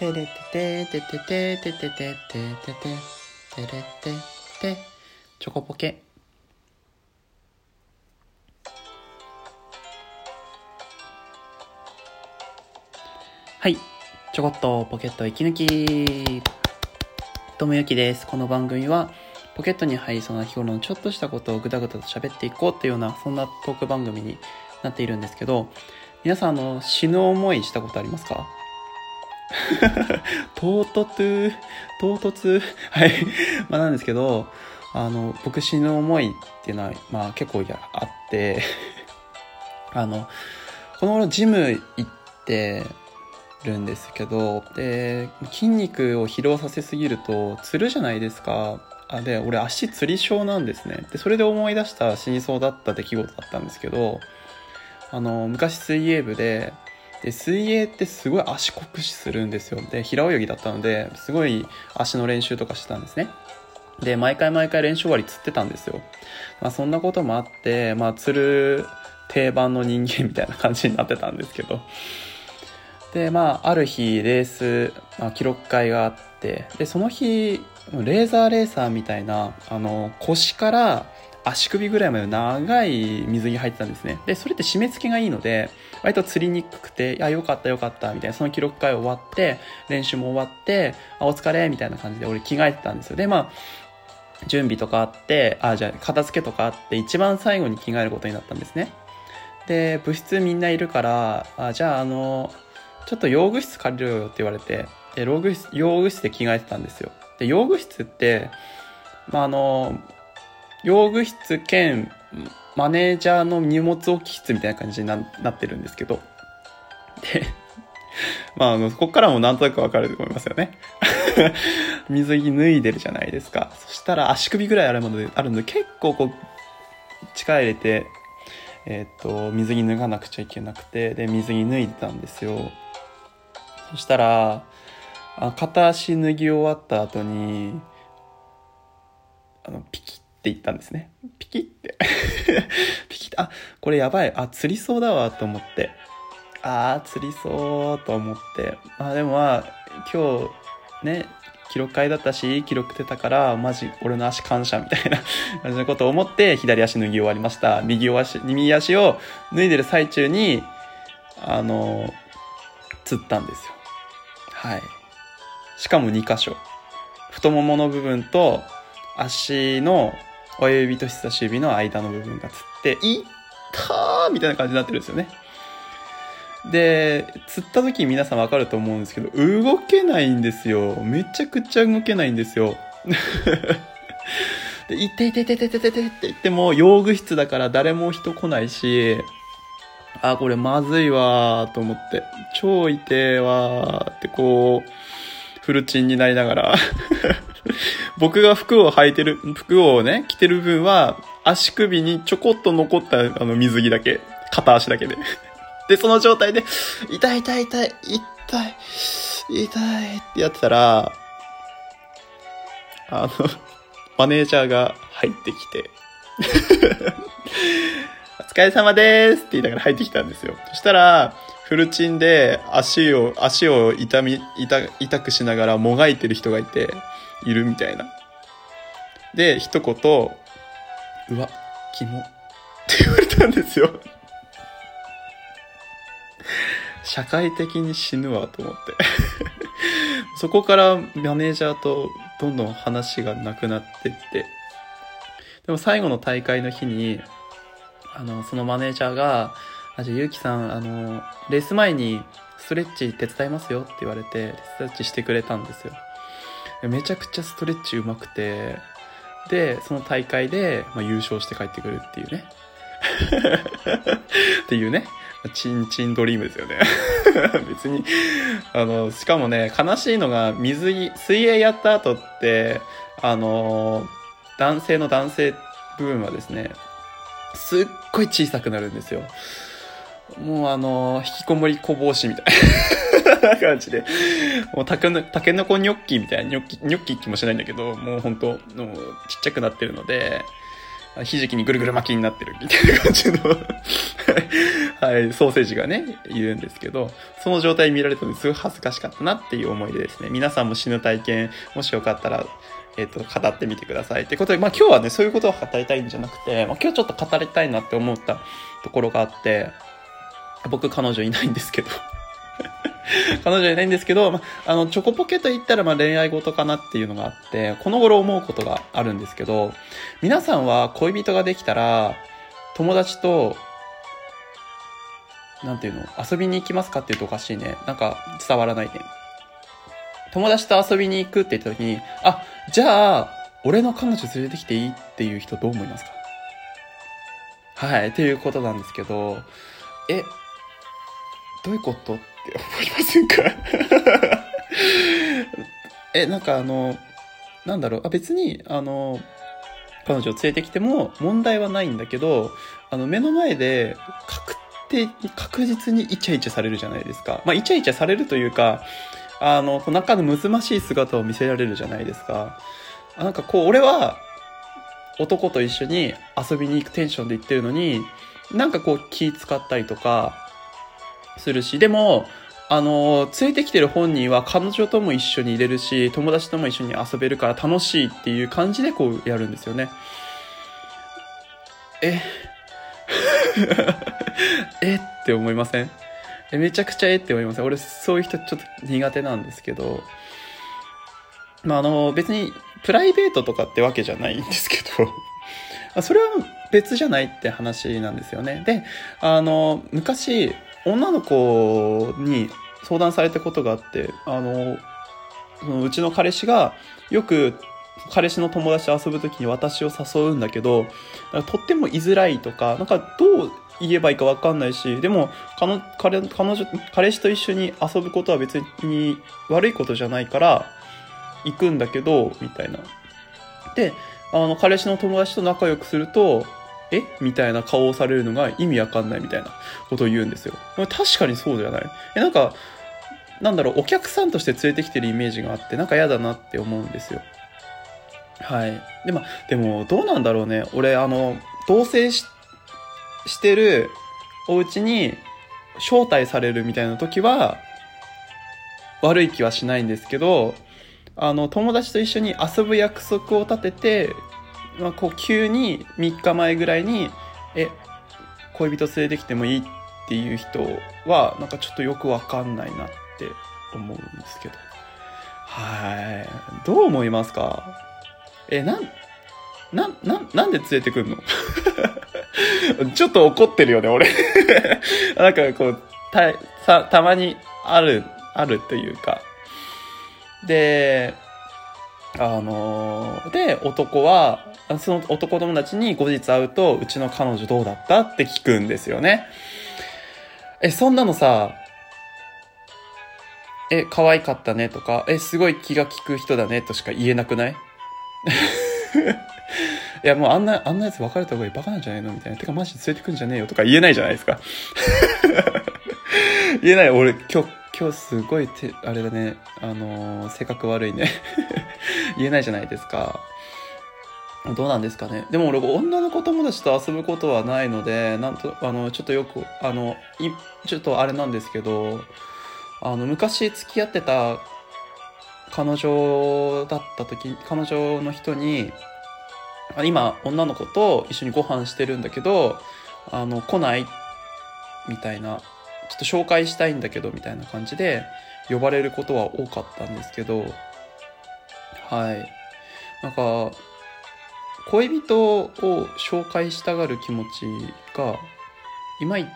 てれててててててててててててれててチョコポケはいちょこっとポケット息抜きともゆきですこの番組はポケットに入りそうな日頃のちょっとしたことをぐだぐだと喋っていこうっていうようなそんなトーク番組になっているんですけど皆さんあの死ぬ思いしたことありますか 唐突、唐突、はい。まあなんですけど、あの、僕死ぬ思いっていうのは、まあ結構あって、あの、この頃ジム行ってるんですけど、で、筋肉を疲労させすぎると、つるじゃないですか。あで、俺足つり症なんですね。で、それで思い出した死にそうだった出来事だったんですけど、あの、昔水泳部で、で水泳ってすごい足酷使するんですよ。で平泳ぎだったのですごい足の練習とかしてたんですね。で毎回毎回練習終わり釣ってたんですよ、まあ、そんなこともあって、まあ、釣る定番の人間みたいな感じになってたんですけど。でまあある日レース、まあ、記録会があってでその日レーザーレーサーみたいなあの腰から足首ぐらいまで長い水着入ってたんですね。で、それって締め付けがいいので、割と釣りにくくて、いや、よかったよかった、みたいな、その記録会終わって、練習も終わって、あ、お疲れ、みたいな感じで俺着替えてたんですよ。で、まあ、準備とかあって、あ、じゃあ片付けとかあって、一番最後に着替えることになったんですね。で、部室みんないるから、あ、じゃああの、ちょっと用具室借りろよって言われて、で、用具室、用具室で着替えてたんですよ。で、用具室って、まあ、あの、用具室兼マネージャーの荷物置き室みたいな感じになってるんですけど。で、まあ、あの、ここからもなんとなくわかると思いますよね。水着脱いでるじゃないですか。そしたら足首ぐらいあるので、あるので、結構こう、力入れて、えっ、と、水着脱がなくちゃいけなくて、で、水着脱いでたんですよ。そしたら、あ片足脱ぎ終わった後に、あの、ピキって言ったんですね。ピキって。ピキって、あ、これやばい。あ、釣りそうだわ、と思って。あー、釣りそう、と思って。まあでもまあ、今日、ね、記録会だったし、記録出たから、マジ、俺の足感謝、みたいな 感じのことを思って、左足脱ぎ終わりました。右足、右足を脱いでる最中に、あの、釣ったんですよ。はい。しかも2箇所。太ももの部分と、足の親指と人差し指の間の部分がつって、いったーみたいな感じになってるんですよね。で、釣った時皆さんわかると思うんですけど、動けないんですよ。めちゃくちゃ動けないんですよ。で、いていていていていていてって言っても、用具室だから誰も人来ないし、あ、これまずいわーと思って、超痛えわーってこう、フルチンになりながら 僕が服を履いてる、服をね、着てる分は、足首にちょこっと残ったあの水着だけ、片足だけで。で、その状態で、痛い痛い痛い、痛い、痛いってやってたら、あの、マネージャーが入ってきて、お疲れ様ですって言いながら入ってきたんですよ。そしたら、フルチンで足を、足を痛み、痛、痛くしながらもがいてる人がいて、いるみたいな。で、一言、うわ、キモ。って言われたんですよ。社会的に死ぬわと思って。そこからマネージャーとどんどん話がなくなってって。でも最後の大会の日に、あの、そのマネージャーが、あ、じゃあゆうきさん、あの、レース前にストレッチ手伝いますよって言われて、ストレッチしてくれたんですよ。めちゃくちゃストレッチうまくて、で、その大会で、まあ、優勝して帰ってくるっていうね。っていうね。チンチンドリームですよね。別に、あの、しかもね、悲しいのが、水着、水泳やった後って、あの、男性の男性部分はですね、すっごい小さくなるんですよ。もうあの、引きこもり小帽子みたいな感じで、もうたけの、たけのこニョッキみたいな、ニョッキ、ニョッキ気もしないんだけど、もう本当もうちっちゃくなってるので、ひじきにぐるぐる巻きになってるみたいな感じの。はい、ソーセージがね、いるんですけど、その状態見られたのですごい恥ずかしかったなっていう思いでですね、皆さんも死ぬ体験、もしよかったら、えっ、と、語ってみてください。ってことで、まあ今日はね、そういうことを語りたいんじゃなくて、まあ今日ちょっと語りたいなって思ったところがあって、僕彼女いないんですけど。彼女いないんですけど、まあ、の、チョコポケと言ったら、ま、恋愛事かなっていうのがあって、この頃思うことがあるんですけど、皆さんは恋人ができたら、友達と、なんていうの、遊びに行きますかって言うとおかしいね。なんか伝わらないね。友達と遊びに行くって言った時に、あ、じゃあ、俺の彼女連れてきていいっていう人どう思いますか？はい、っていうことなんですけど、え、どういうこと？って思いませんか？え、なんかあの、なんだろう、あ、別に、あの、彼女を連れてきても問題はないんだけど、あの、目の前で確定、確実にイチャイチャされるじゃないですか。まあ、イチャイチャされるというか、あの、中のむずましい姿を見せられるじゃないですか。なんかこう、俺は、男と一緒に遊びに行くテンションで行ってるのに、なんかこう気使ったりとか、するし、でも、あの、連れてきてる本人は彼女とも一緒に入れるし、友達とも一緒に遊べるから楽しいっていう感じでこうやるんですよね。え？え？って思いません？え？めちゃくちゃえ？って思いません？俺そういう人ちょっと苦手なんですけど、まあ、あの、別にプライベートとかってわけじゃないんですけど。それは別じゃないって話なんですよね。で、あの、昔、女の子に相談されたことがあって、あの、そのうちの彼氏がよく彼氏の友達と遊ぶ時に私を誘うんだけど、とっても居づらいとか、なんかどう言えばいいかわかんないし、でも彼彼彼女、彼氏と一緒に遊ぶことは別に悪いことじゃないから行くんだけど、みたいな。で、あの、彼氏の友達と仲良くすると、え？みたいな顔をされるのが意味わかんないみたいなことを言うんですよ。確かにそうじゃない？え、なんか、なんだろう、お客さんとして連れてきてるイメージがあって、なんか嫌だなって思うんですよ。はい。で、も、でも、どうなんだろうね。俺、あの、同棲し、してるお家に招待されるみたいな時は、悪い気はしないんですけど、あの、友達と一緒に遊ぶ約束を立てて、まあ、こう急に3日前ぐらいに、え、恋人連れてきてもいいっていう人は、なんかちょっとよくわかんないなって思うんですけど。はい。どう思いますか？え、なん、な、な、なんで連れてくんの？ちょっと怒ってるよね、俺 なんかこう、た、さ、たまにある、あるというか。で、あのー、で、男は、その男友達に後日会うと、うちの彼女どうだったって聞くんですよね。え、そんなのさ、え、可愛かったねとか、え、すごい気が利く人だねとしか言えなくない？いや、もうあんな、あんなやつ別れた方がいいバカなんじゃないの？みたいな。てかマジで連れてくんじゃねえよとか言えないじゃないですか。言えない。俺、今日、今日すごいて、あれだね、あのー、性格悪いね。言えないじゃないですか。どうなんですかね。でも俺、女の子友達と遊ぶことはないので、なんと、あの、ちょっとよく、あの、い、ちょっとあれなんですけど、あの、昔付き合ってた彼女だった時、彼女の人に、今、女の子と一緒にご飯してるんだけど、あの、来ない？みたいな、ちょっと紹介したいんだけど、みたいな感じで、呼ばれることは多かったんですけど、はい。なんか、恋人を紹介したがる気持ちが、いまい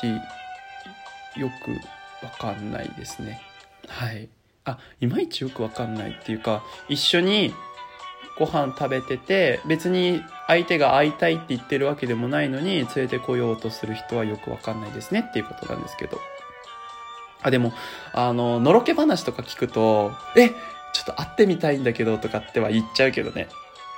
ちよくわかんないですね。はい。あ、いまいちよくわかんないっていうか、一緒にご飯食べてて、別に相手が会いたいって言ってるわけでもないのに、連れてこようとする人はよくわかんないですねっていうことなんですけど。あ、でも、あの、のろけ話とか聞くと、え、ちょっと会ってみたいんだけどとかっては言っちゃうけどね。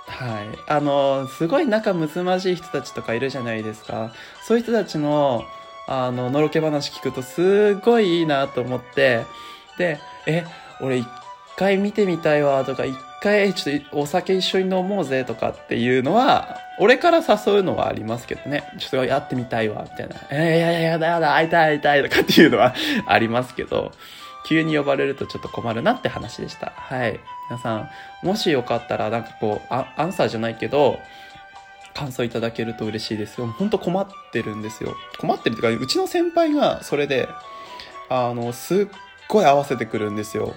はい。あの、すごい仲睦まじい人たちとかいるじゃないですか。そういう人たちの、あの、のろけ話聞くとすごいいいなと思って、で、え、俺一回見てみたいわとか、一回ちょっとお酒一緒に飲もうぜとかっていうのは、俺から誘うのはありますけどね。ちょっとやってみたいわ、みたいな。えー、いやいややだやだ、会いたい会いたいとかっていうのは ありますけど、急に呼ばれるとちょっと困るなって話でした。はい。皆さん、もしよかったらなんかこう、アンサーじゃないけど、感想いただけると嬉しいですよ。ほんと困ってるんですよ。困ってるっていうか、うちの先輩がそれで、あの、すっごい合わせてくるんですよ。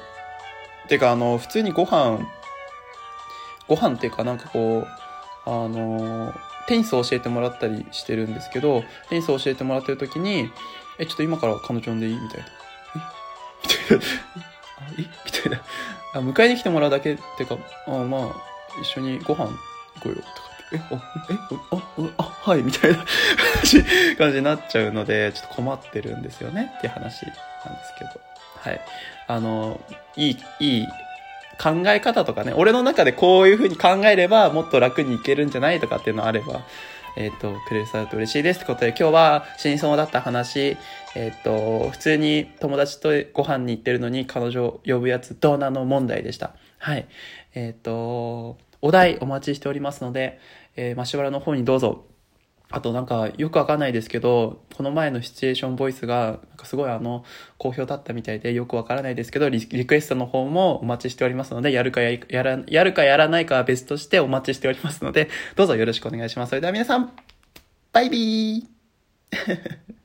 てか、あの、普通にご飯、ご飯っていうかなんかこう、あの、テニスを教えてもらったりしてるんですけど、テニスを教えてもらってる時に、え、ちょっと今から彼女呼んでいい？みたいな。え？みたいな。えみたいな。あ、迎えに来てもらうだけっていうか、あまあ、一緒にご飯行こうよ、とかって。え、あ、え、あ、あ、はい、みたいな 感じになっちゃうので、ちょっと困ってるんですよねっていう話なんですけど。はい。あの、いい、いい考え方とかね、俺の中でこういう風に考えればもっと楽にいけるんじゃないとかっていうのあれば、えっ、ー、と、くれると嬉しいですってことで、今日は真相だった話、えっ、ー、と、普通に友達とご飯に行ってるのに彼女を呼ぶやつどうなの問題でした。はい。えっ、ー、と、お題お待ちしておりますので、えー、マシュマロの方にどうぞあとなんかよくわかんないですけど、この前のシチュエーションボイスが、なんかすごいあの、好評だったみたいでよくわからないですけどリ、リクエストの方もお待ちしておりますので、やるかやら、やるかやらないかは別としてお待ちしておりますので、どうぞよろしくお願いします。それでは皆さん、バイビー